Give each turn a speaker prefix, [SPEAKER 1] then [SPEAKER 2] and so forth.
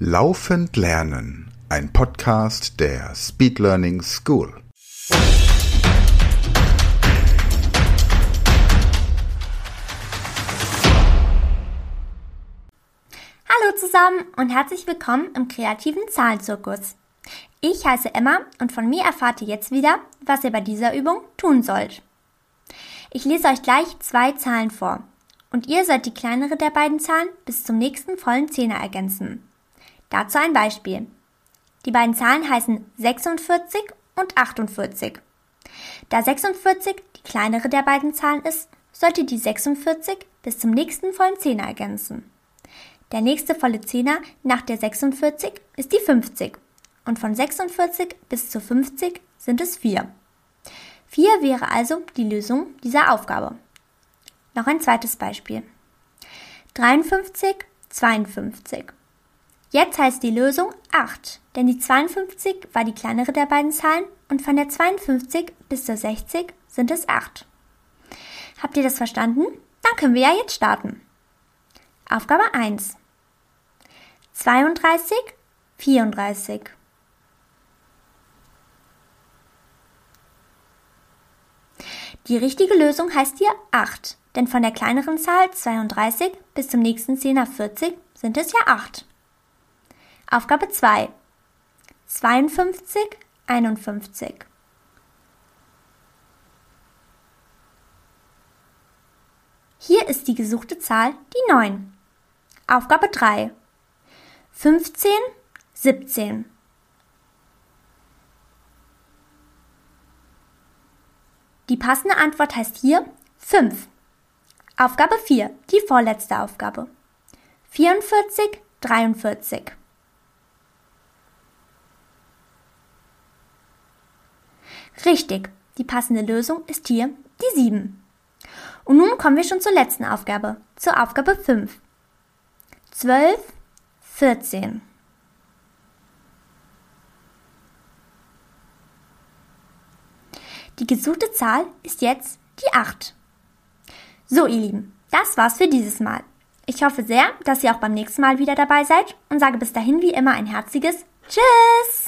[SPEAKER 1] Laufend Lernen, ein Podcast der Speed Learning School.
[SPEAKER 2] Hallo zusammen und herzlich willkommen im kreativen Zahlenzirkus. Ich heiße Emma und von mir erfahrt ihr jetzt wieder, was ihr bei dieser Übung tun sollt. Ich lese euch gleich zwei Zahlen vor und ihr sollt die kleinere der beiden Zahlen bis zum nächsten vollen Zehner ergänzen. Dazu ein Beispiel. Die beiden Zahlen heißen 46 und 48. Da 46 die kleinere der beiden Zahlen ist, sollt ihr die 46 bis zum nächsten vollen Zehner ergänzen. Der nächste volle Zehner nach der 46 ist die 50 und von 46 bis zu 50 sind es 4. 4 wäre also die Lösung dieser Aufgabe. Noch ein zweites Beispiel. 53, 52. Jetzt heißt die Lösung 8, denn die 52 war die kleinere der beiden Zahlen und von der 52 bis zur 60 sind es 8. Habt ihr das verstanden? Dann können wir ja jetzt starten. Aufgabe 1. 32, 34. Die richtige Lösung heißt hier 8, denn von der kleineren Zahl 32 bis zum nächsten Zehner 40 sind es ja 8. Aufgabe 2. 52, 51. Hier ist die gesuchte Zahl die 9. Aufgabe 3. 15, 17. Die passende Antwort heißt hier 5. Aufgabe 4, die vorletzte Aufgabe. 44, 43. Richtig, die passende Lösung ist hier die 7. Und nun kommen wir schon zur letzten Aufgabe, zur Aufgabe 5. 12, 14. Die gesuchte Zahl ist jetzt die 8. So, ihr Lieben, das war's für dieses Mal. Ich hoffe sehr, dass ihr auch beim nächsten Mal wieder dabei seid und sage bis dahin wie immer ein herziges Tschüss!